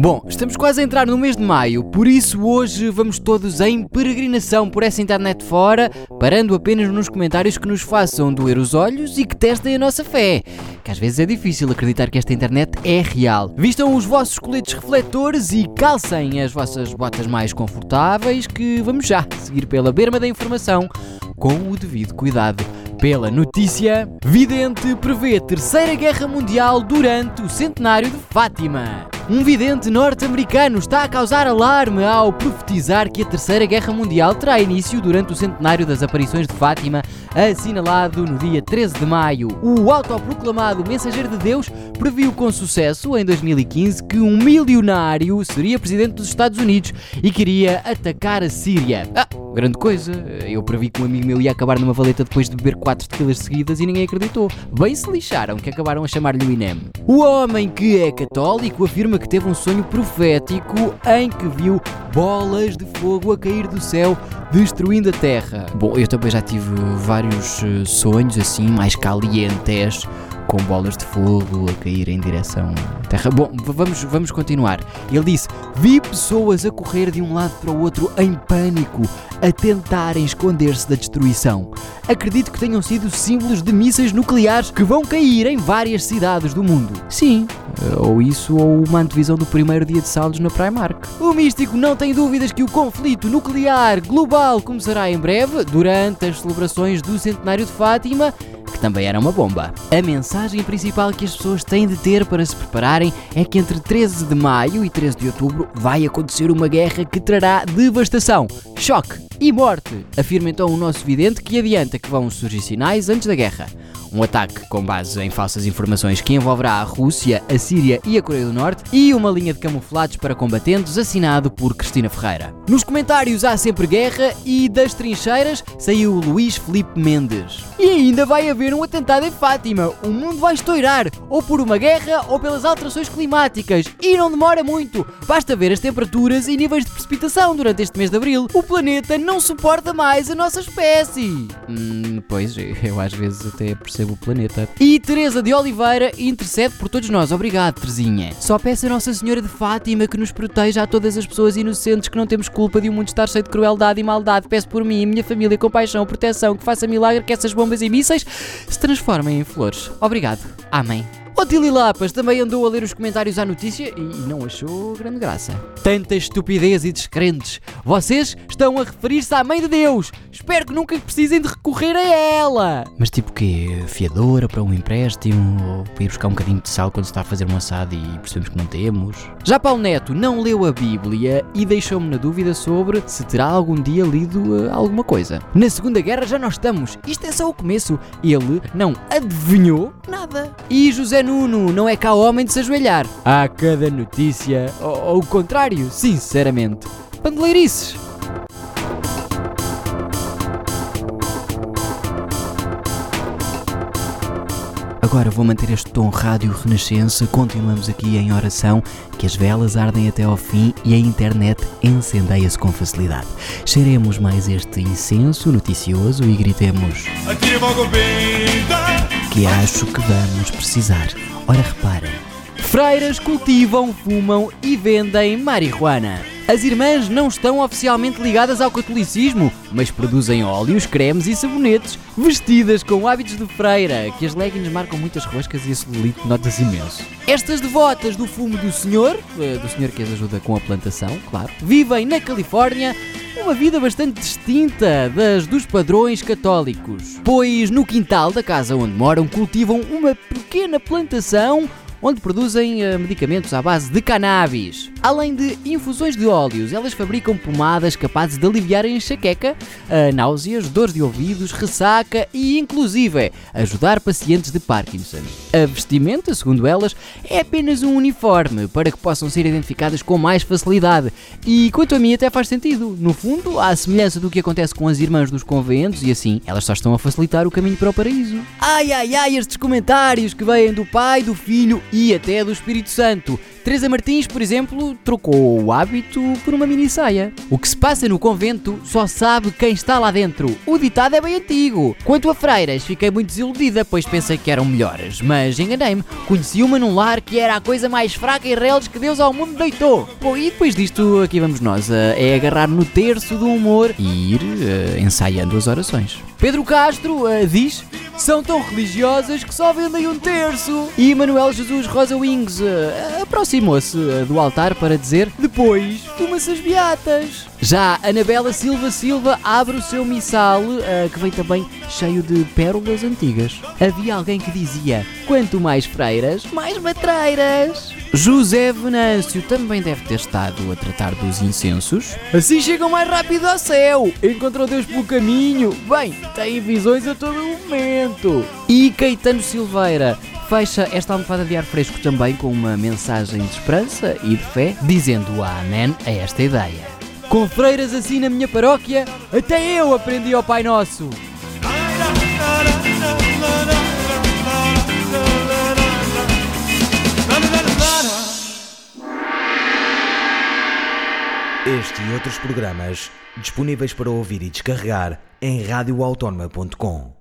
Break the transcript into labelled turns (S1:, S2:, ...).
S1: Bom, estamos quase a entrar no mês de maio, por isso hoje vamos todos em peregrinação por essa internet fora, parando apenas nos comentários que nos façam doer os olhos e que testem a nossa fé. Que às vezes é difícil acreditar que esta internet é real. Vistam os vossos coletes refletores e calcem as vossas botas mais confortáveis, que vamos já seguir pela berma da informação com o devido cuidado. Pela notícia, Vidente prevê Terceira Guerra Mundial durante o centenário de Fátima. Um vidente norte-americano está a causar alarme ao profetizar que a Terceira Guerra Mundial terá início durante o centenário das aparições de Fátima, assinalado no dia 13 de maio. O autoproclamado mensageiro de Deus previu com sucesso, em 2015, que um milionário seria presidente dos Estados Unidos e queria atacar a Síria. Ah, grande coisa. Eu previ que um amigo meu ia acabar numa valeta depois de beber 4 tequilas seguidas e ninguém acreditou. Bem se lixaram que acabaram a chamar-lhe o INEM. O homem que é católico afirma que teve um sonho profético em que viu bolas de fogo a cair do céu, destruindo a terra. Bom, eu também já tive vários eh, sonhos assim, mais calientes com bolas de fogo a cair em direção à terra. Bom, vamos, vamos continuar. Ele disse: Vi pessoas a correr de um lado para o outro em pânico, a tentarem esconder-se da destruição. Acredito que tenham sido símbolos de mísseis nucleares que vão cair em várias cidades do mundo. Sim, ou isso ou uma antevisão do primeiro dia de saldos na Primark. O místico não tem dúvidas que o conflito nuclear global começará em breve, durante as celebrações do centenário de Fátima, que também era uma bomba. A mensagem principal que as pessoas têm de ter para se prepararem é que entre 13 de maio e 13 de outubro vai acontecer uma guerra que trará devastação, choque e morte. Afirma então o nosso vidente que adianta que vão surgir sinais antes da guerra. Um ataque com base em falsas informações que envolverá a Rússia, a Síria e a Coreia do Norte e uma linha de camuflados para combatentes assinado por Cristina Ferreira. Nos comentários há sempre guerra e das trincheiras saiu Luís Felipe Mendes. E ainda vai haver um atentado em Fátima. O mundo vai estourar, ou por uma guerra ou pelas alterações climáticas. E não demora muito. Basta ver as temperaturas e níveis de precipitação durante este mês de abril. O planeta não suporta mais a nossa espécie. Hum, pois, eu às vezes até percebo o planeta. E Teresa de Oliveira intercede por todos nós. Obrigado, Terezinha. Só peço a Nossa Senhora de Fátima que nos proteja a todas as pessoas inocentes que não temos culpa de o mundo estar cheio de crueldade e maldade. Peço por mim e minha família compaixão, proteção, que faça milagre que essas bombas e mísseis se transformem em flores. Obrigado. Amém. O Tili Lapas também andou a ler os comentários à notícia e não achou grande graça. Tanta estupidez e descrentes. Vocês estão a referir-se à Mãe de Deus. Espero que nunca precisem de recorrer a ela. Mas tipo quê? Fiadora para um empréstimo? Ou para ir buscar um bocadinho de sal quando se está a fazer um assado e percebemos que não temos? Já Paulo Neto não leu a Bíblia e deixou-me na dúvida sobre se terá algum dia lido eh, alguma coisa. Na Segunda Guerra já nós estamos. Isto é só o começo. Ele não adivinhou nada. E José Nuno não é cá homem de se ajoelhar. Há cada notícia, ou, ou o contrário, sinceramente. Pandeleirices. Agora vou manter este tom rádio renascença, continuamos aqui em oração, que as velas ardem até ao fim e a internet encendeia-se com facilidade. Cheiremos mais este incenso noticioso e gritemos
S2: Aqui logo pinta
S1: que acho que vamos precisar. Ora reparem. Freiras cultivam, fumam e vendem marihuana. As irmãs não estão oficialmente ligadas ao catolicismo, mas produzem óleos, cremes e sabonetes, vestidas com hábitos de freira, que as leggings marcam muitas roscas e a celulite nota-se imenso. Estas devotas do fumo do Senhor, eh, do Senhor que as ajuda com a plantação, claro, vivem na Califórnia uma vida bastante distinta das dos padrões católicos, pois no quintal da casa onde moram cultivam uma pequena plantação onde produzem eh, medicamentos à base de cannabis. Além de infusões de óleos, elas fabricam pomadas capazes de aliviar a enxaqueca, a náuseas, dores de ouvidos, ressaca e, inclusive, ajudar pacientes de Parkinson. A vestimenta, segundo elas, é apenas um uniforme para que possam ser identificadas com mais facilidade. E quanto a mim, até faz sentido. No fundo, a semelhança do que acontece com as irmãs dos conventos e assim, elas só estão a facilitar o caminho para o paraíso. Ai ai ai, estes comentários que vêm do Pai, do Filho e até do Espírito Santo. Teresa Martins, por exemplo, trocou o hábito por uma mini saia. O que se passa no convento só sabe quem está lá dentro. O ditado é bem antigo. Quanto a freiras, fiquei muito desiludida, pois pensei que eram melhores. Mas enganei-me. Conheci uma num lar que era a coisa mais fraca e reles que Deus ao mundo deitou. Bom, e depois disto, aqui vamos nós. É agarrar no terço do humor e ir eh, ensaiando as orações. Pedro Castro eh, diz são tão religiosas que só vendem um terço. E Manuel Jesus Rosa Wings eh, aproximou-se eh, do altar para dizer: Depois fuma-se as beatas. Já Anabela Silva Silva abre o seu missal, eh, que vem também cheio de pérolas antigas. Havia alguém que dizia: Quanto mais freiras, mais matreiras. José Venâncio também deve ter estado a tratar dos incensos. Assim chegam mais rápido ao céu. Encontrou Deus pelo caminho. Bem, têm visões a todo momento. E Caetano Silveira fecha esta almofada de ar fresco também com uma mensagem de esperança e de fé, dizendo amém a esta ideia. Com freiras assim na minha paróquia, até eu aprendi ao Pai Nosso.
S3: Este e outros programas disponíveis para ouvir e descarregar em radioautónoma.com.